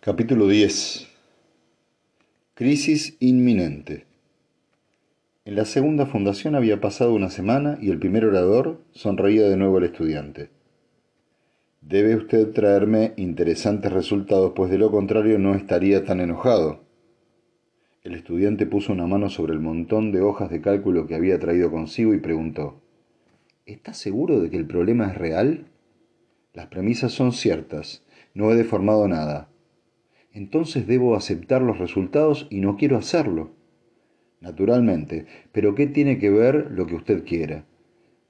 Capítulo 10 Crisis inminente En la segunda fundación había pasado una semana y el primer orador sonreía de nuevo al estudiante. Debe usted traerme interesantes resultados, pues de lo contrario no estaría tan enojado. El estudiante puso una mano sobre el montón de hojas de cálculo que había traído consigo y preguntó, ¿Está seguro de que el problema es real? Las premisas son ciertas. No he deformado nada. Entonces debo aceptar los resultados y no quiero hacerlo. Naturalmente, pero ¿qué tiene que ver lo que usted quiera?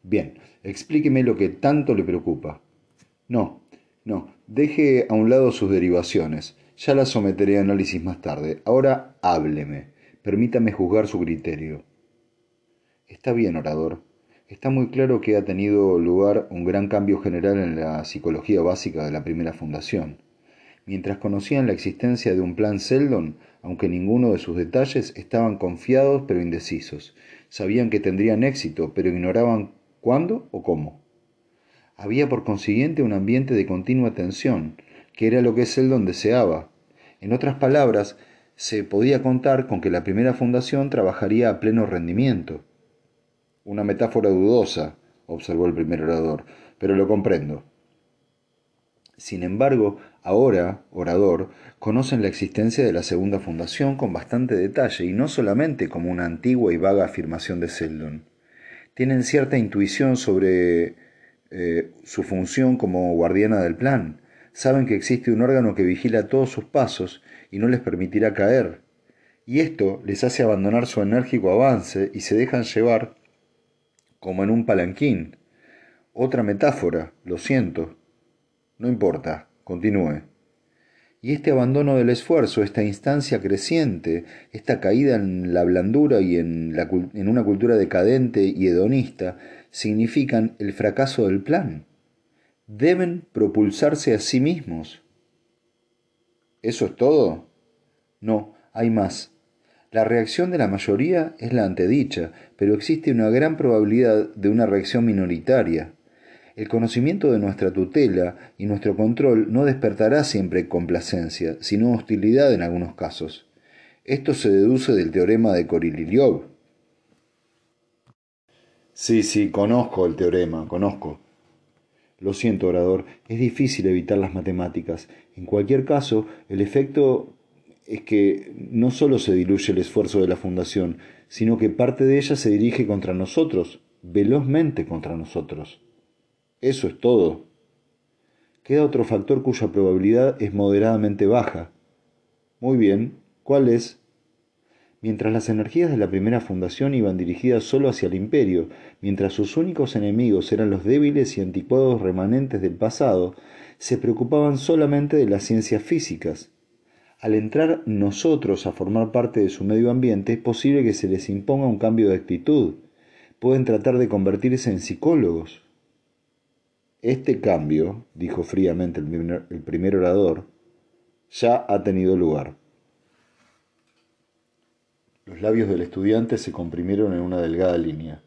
Bien, explíqueme lo que tanto le preocupa. No, no, deje a un lado sus derivaciones. Ya las someteré a análisis más tarde. Ahora hábleme. Permítame juzgar su criterio. Está bien, orador. Está muy claro que ha tenido lugar un gran cambio general en la psicología básica de la primera fundación. Mientras conocían la existencia de un plan Seldon, aunque ninguno de sus detalles, estaban confiados pero indecisos. Sabían que tendrían éxito, pero ignoraban cuándo o cómo. Había por consiguiente un ambiente de continua tensión, que era lo que Seldon deseaba. En otras palabras, se podía contar con que la primera fundación trabajaría a pleno rendimiento. Una metáfora dudosa, observó el primer orador, pero lo comprendo. Sin embargo, ahora, orador, conocen la existencia de la segunda fundación con bastante detalle y no solamente como una antigua y vaga afirmación de Seldon. Tienen cierta intuición sobre eh, su función como guardiana del plan. Saben que existe un órgano que vigila todos sus pasos y no les permitirá caer. Y esto les hace abandonar su enérgico avance y se dejan llevar como en un palanquín. Otra metáfora, lo siento. No importa, continúe. Y este abandono del esfuerzo, esta instancia creciente, esta caída en la blandura y en, la, en una cultura decadente y hedonista, significan el fracaso del plan. Deben propulsarse a sí mismos. ¿Eso es todo? No, hay más. La reacción de la mayoría es la antedicha, pero existe una gran probabilidad de una reacción minoritaria. El conocimiento de nuestra tutela y nuestro control no despertará siempre complacencia, sino hostilidad en algunos casos. Esto se deduce del teorema de Koriliov. Sí, sí, conozco el teorema, conozco. Lo siento, orador, es difícil evitar las matemáticas. En cualquier caso, el efecto es que no solo se diluye el esfuerzo de la Fundación, sino que parte de ella se dirige contra nosotros, velozmente contra nosotros. Eso es todo. Queda otro factor cuya probabilidad es moderadamente baja. Muy bien, ¿cuál es? Mientras las energías de la primera fundación iban dirigidas solo hacia el imperio, mientras sus únicos enemigos eran los débiles y anticuados remanentes del pasado, se preocupaban solamente de las ciencias físicas. Al entrar nosotros a formar parte de su medio ambiente, es posible que se les imponga un cambio de actitud. Pueden tratar de convertirse en psicólogos. Este cambio, dijo fríamente el primer, orador, ya ha tenido lugar. Los labios del estudiante se comprimieron en una delgada línea.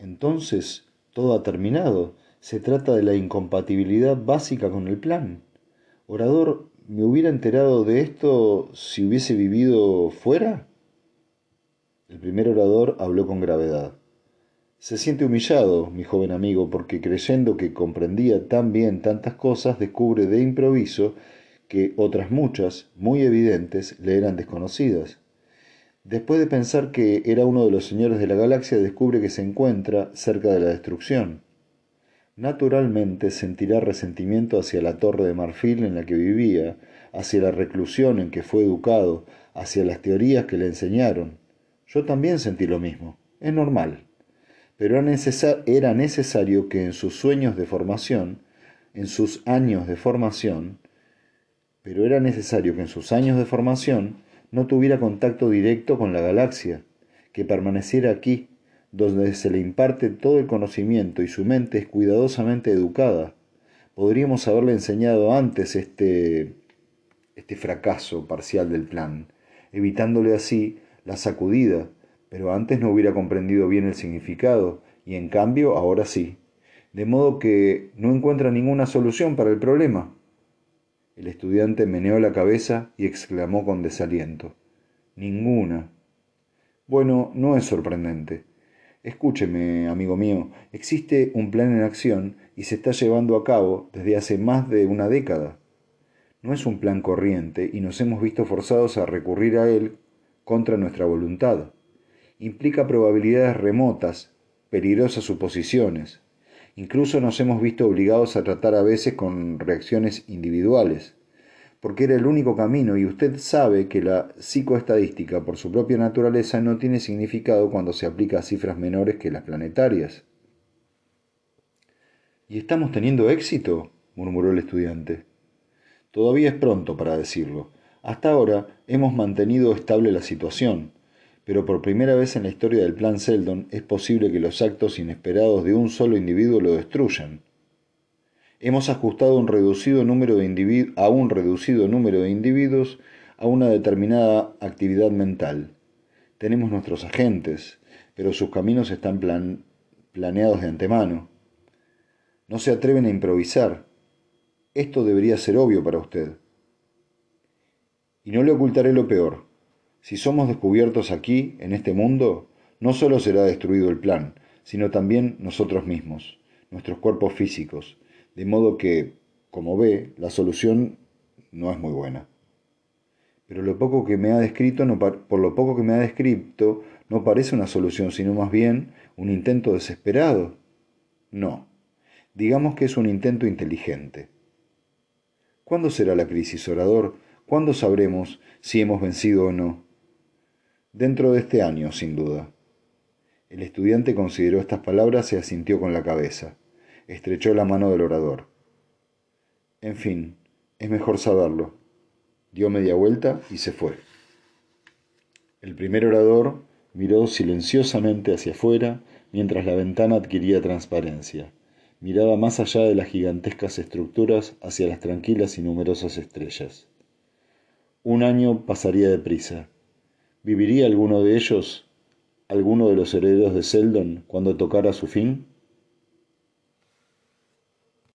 Entonces, todo ha terminado. Se trata de la incompatibilidad básica con el plan. Orador, ¿me hubiera enterado de esto si hubiese vivido fuera? El primer orador habló con gravedad. Se siente humillado, mi joven amigo, porque creyendo que comprendía tan bien tantas cosas, descubre de improviso que otras muchas, muy evidentes, le eran desconocidas. Después de pensar que era uno de los señores de la galaxia, descubre que se encuentra cerca de la destrucción. Naturalmente sentirá resentimiento hacia la torre de marfil en la que vivía, hacia la reclusión en que fue educado, hacia las teorías que le enseñaron. Yo también sentí lo mismo. Es normal pero era necesario que en sus sueños de formación, en sus años de formación, pero era necesario que en sus años de formación no tuviera contacto directo con la galaxia, que permaneciera aquí, donde se le imparte todo el conocimiento y su mente es cuidadosamente educada. Podríamos haberle enseñado antes este, este fracaso parcial del plan, evitándole así la sacudida pero antes no hubiera comprendido bien el significado, y en cambio ahora sí. De modo que no encuentra ninguna solución para el problema. El estudiante meneó la cabeza y exclamó con desaliento. Ninguna. Bueno, no es sorprendente. Escúcheme, amigo mío, existe un plan en acción y se está llevando a cabo desde hace más de una década. No es un plan corriente y nos hemos visto forzados a recurrir a él contra nuestra voluntad. Implica probabilidades remotas, peligrosas suposiciones. Incluso nos hemos visto obligados a tratar a veces con reacciones individuales, porque era el único camino y usted sabe que la psicoestadística por su propia naturaleza no tiene significado cuando se aplica a cifras menores que las planetarias. ¿Y estamos teniendo éxito? murmuró el estudiante. Todavía es pronto para decirlo. Hasta ahora hemos mantenido estable la situación, pero por primera vez en la historia del Plan Seldon es posible que los actos inesperados de un solo individuo lo destruyan. Hemos ajustado un reducido número de a un reducido número de individuos a una determinada actividad mental. Tenemos nuestros agentes, pero sus caminos están planeados de antemano. No se atreven a improvisar. Esto debería ser obvio para usted. Y no le ocultaré lo peor. Si somos descubiertos aquí, en este mundo, no solo será destruido el plan, sino también nosotros mismos, nuestros cuerpos físicos, de modo que, como ve, la solución no es muy buena. Pero lo poco que me ha descrito, no, por lo poco que me ha descrito, no parece una solución, sino más bien un intento desesperado. No, digamos que es un intento inteligente. ¿Cuándo será la crisis, orador? ¿Cuándo sabremos si hemos vencido o no? Dentro de este año, sin duda. El estudiante consideró estas palabras y asintió con la cabeza. Estrechó la mano del orador. En fin, es mejor saberlo. Dio media vuelta y se fue. El primer orador miró silenciosamente hacia afuera mientras la ventana adquiría transparencia. Miraba más allá de las gigantescas estructuras hacia las tranquilas y numerosas estrellas. Un año pasaría deprisa. ¿Viviría alguno de ellos, alguno de los herederos de Seldon, cuando tocara su fin?